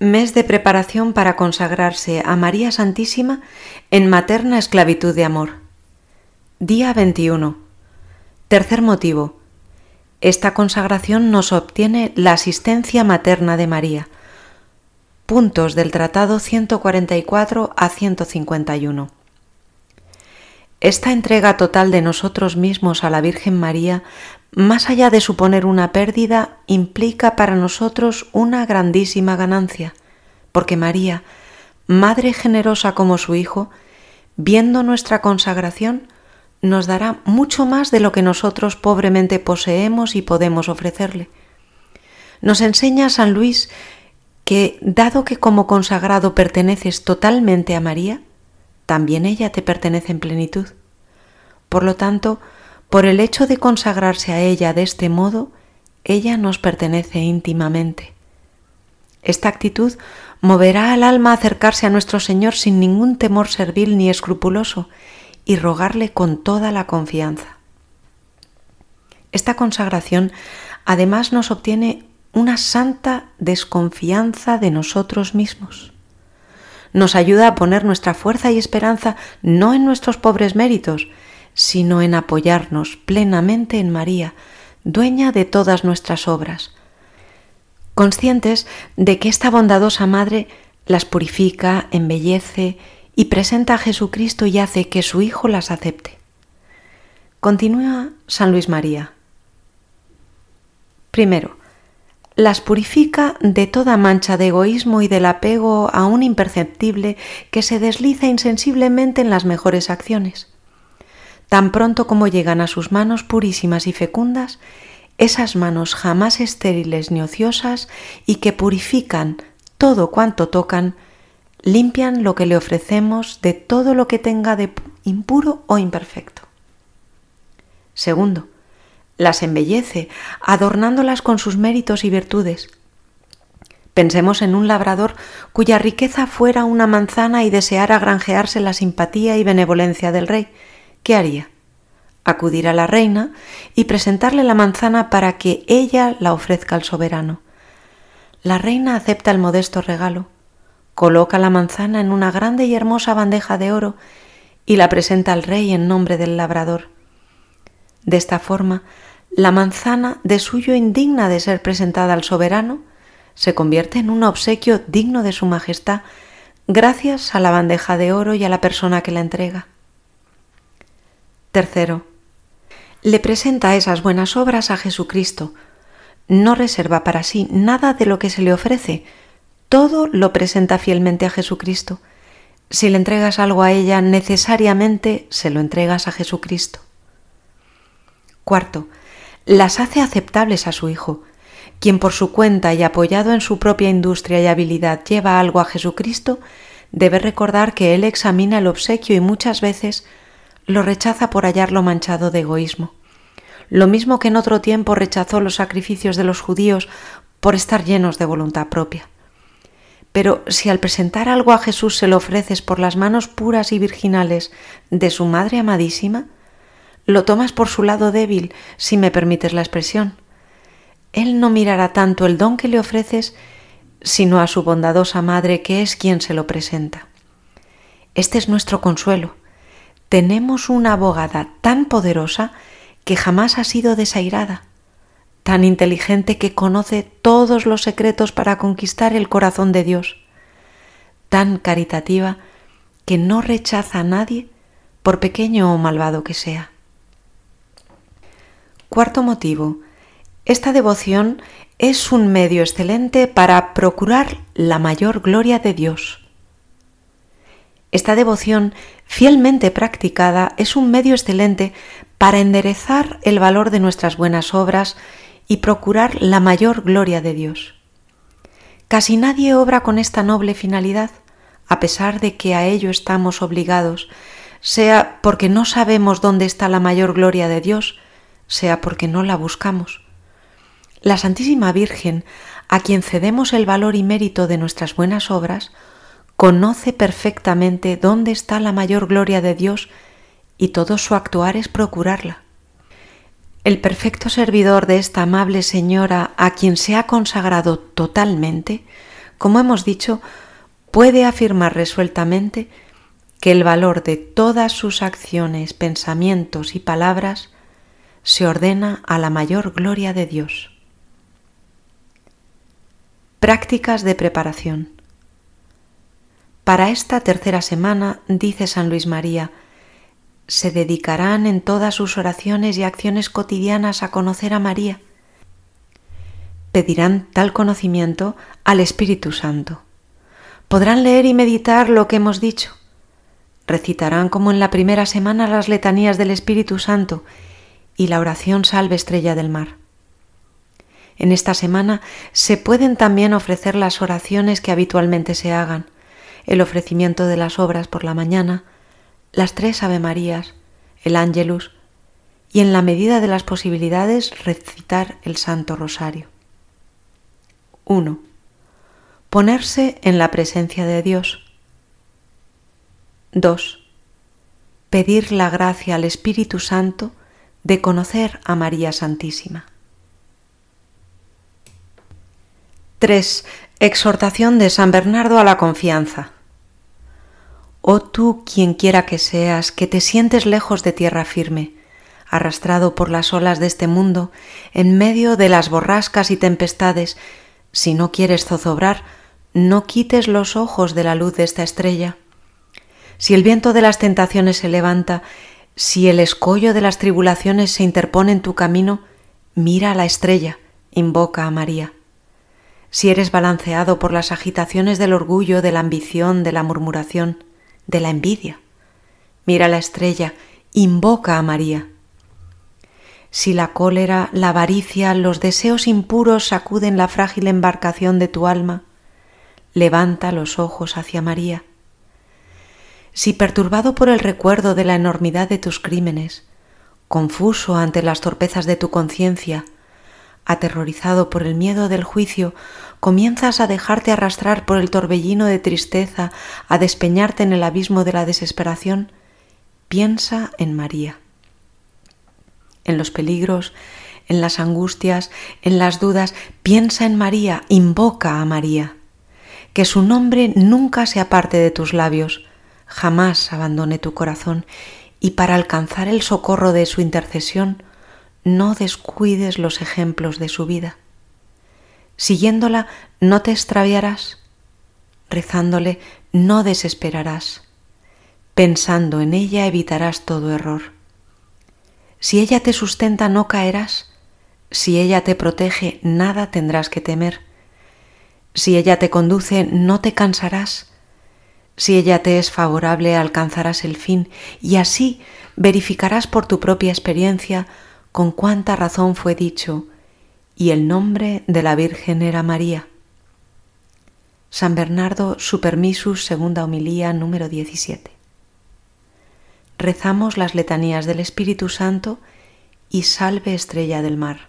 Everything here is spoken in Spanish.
Mes de preparación para consagrarse a María Santísima en materna esclavitud de amor. Día 21. Tercer motivo. Esta consagración nos obtiene la asistencia materna de María. Puntos del Tratado 144 a 151. Esta entrega total de nosotros mismos a la Virgen María, más allá de suponer una pérdida, implica para nosotros una grandísima ganancia, porque María, Madre generosa como su Hijo, viendo nuestra consagración, nos dará mucho más de lo que nosotros pobremente poseemos y podemos ofrecerle. Nos enseña San Luis que, dado que como consagrado perteneces totalmente a María, también ella te pertenece en plenitud. Por lo tanto, por el hecho de consagrarse a ella de este modo, ella nos pertenece íntimamente. Esta actitud moverá al alma a acercarse a nuestro Señor sin ningún temor servil ni escrupuloso y rogarle con toda la confianza. Esta consagración además nos obtiene una santa desconfianza de nosotros mismos nos ayuda a poner nuestra fuerza y esperanza no en nuestros pobres méritos, sino en apoyarnos plenamente en María, dueña de todas nuestras obras, conscientes de que esta bondadosa Madre las purifica, embellece y presenta a Jesucristo y hace que su Hijo las acepte. Continúa San Luis María. Primero, las purifica de toda mancha de egoísmo y del apego aún imperceptible que se desliza insensiblemente en las mejores acciones. Tan pronto como llegan a sus manos purísimas y fecundas, esas manos jamás estériles ni ociosas y que purifican todo cuanto tocan, limpian lo que le ofrecemos de todo lo que tenga de impuro o imperfecto. Segundo, las embellece, adornándolas con sus méritos y virtudes. Pensemos en un labrador cuya riqueza fuera una manzana y deseara granjearse la simpatía y benevolencia del rey. ¿Qué haría? Acudir a la reina y presentarle la manzana para que ella la ofrezca al soberano. La reina acepta el modesto regalo, coloca la manzana en una grande y hermosa bandeja de oro y la presenta al rey en nombre del labrador. De esta forma, la manzana, de suyo indigna de ser presentada al soberano, se convierte en un obsequio digno de su majestad gracias a la bandeja de oro y a la persona que la entrega. Tercero, le presenta esas buenas obras a Jesucristo. No reserva para sí nada de lo que se le ofrece, todo lo presenta fielmente a Jesucristo. Si le entregas algo a ella, necesariamente se lo entregas a Jesucristo. Cuarto, las hace aceptables a su Hijo, quien por su cuenta y apoyado en su propia industria y habilidad lleva algo a Jesucristo, debe recordar que Él examina el obsequio y muchas veces lo rechaza por hallarlo manchado de egoísmo. Lo mismo que en otro tiempo rechazó los sacrificios de los judíos por estar llenos de voluntad propia. Pero si al presentar algo a Jesús se lo ofreces por las manos puras y virginales de su Madre amadísima, lo tomas por su lado débil, si me permites la expresión. Él no mirará tanto el don que le ofreces, sino a su bondadosa madre que es quien se lo presenta. Este es nuestro consuelo. Tenemos una abogada tan poderosa que jamás ha sido desairada, tan inteligente que conoce todos los secretos para conquistar el corazón de Dios, tan caritativa que no rechaza a nadie por pequeño o malvado que sea. Cuarto motivo. Esta devoción es un medio excelente para procurar la mayor gloria de Dios. Esta devoción fielmente practicada es un medio excelente para enderezar el valor de nuestras buenas obras y procurar la mayor gloria de Dios. Casi nadie obra con esta noble finalidad, a pesar de que a ello estamos obligados, sea porque no sabemos dónde está la mayor gloria de Dios, sea porque no la buscamos. La Santísima Virgen, a quien cedemos el valor y mérito de nuestras buenas obras, conoce perfectamente dónde está la mayor gloria de Dios y todo su actuar es procurarla. El perfecto servidor de esta amable Señora, a quien se ha consagrado totalmente, como hemos dicho, puede afirmar resueltamente que el valor de todas sus acciones, pensamientos y palabras se ordena a la mayor gloria de Dios. Prácticas de preparación. Para esta tercera semana, dice San Luis María, se dedicarán en todas sus oraciones y acciones cotidianas a conocer a María. Pedirán tal conocimiento al Espíritu Santo. Podrán leer y meditar lo que hemos dicho. Recitarán como en la primera semana las letanías del Espíritu Santo y la oración Salve Estrella del Mar. En esta semana se pueden también ofrecer las oraciones que habitualmente se hagan, el ofrecimiento de las obras por la mañana, las tres Ave Marías, el Ángelus y en la medida de las posibilidades recitar el Santo Rosario. 1. Ponerse en la presencia de Dios. 2. Pedir la gracia al Espíritu Santo de conocer a María Santísima. 3. Exhortación de San Bernardo a la confianza. Oh tú, quien quiera que seas, que te sientes lejos de tierra firme, arrastrado por las olas de este mundo, en medio de las borrascas y tempestades, si no quieres zozobrar, no quites los ojos de la luz de esta estrella. Si el viento de las tentaciones se levanta, si el escollo de las tribulaciones se interpone en tu camino, mira a la estrella, invoca a María si eres balanceado por las agitaciones del orgullo, de la ambición, de la murmuración, de la envidia. Mira la estrella, invoca a María. Si la cólera, la avaricia, los deseos impuros sacuden la frágil embarcación de tu alma, levanta los ojos hacia María. Si perturbado por el recuerdo de la enormidad de tus crímenes, confuso ante las torpezas de tu conciencia, aterrorizado por el miedo del juicio, comienzas a dejarte arrastrar por el torbellino de tristeza, a despeñarte en el abismo de la desesperación, piensa en María. En los peligros, en las angustias, en las dudas, piensa en María, invoca a María. Que su nombre nunca se aparte de tus labios, jamás abandone tu corazón, y para alcanzar el socorro de su intercesión, no descuides los ejemplos de su vida. Siguiéndola no te extraviarás, rezándole no desesperarás, pensando en ella evitarás todo error. Si ella te sustenta no caerás, si ella te protege nada tendrás que temer, si ella te conduce no te cansarás, si ella te es favorable alcanzarás el fin y así verificarás por tu propia experiencia con cuánta razón fue dicho, y el nombre de la Virgen era María. San Bernardo Supermisus, segunda homilía, número 17. Rezamos las letanías del Espíritu Santo y salve estrella del mar.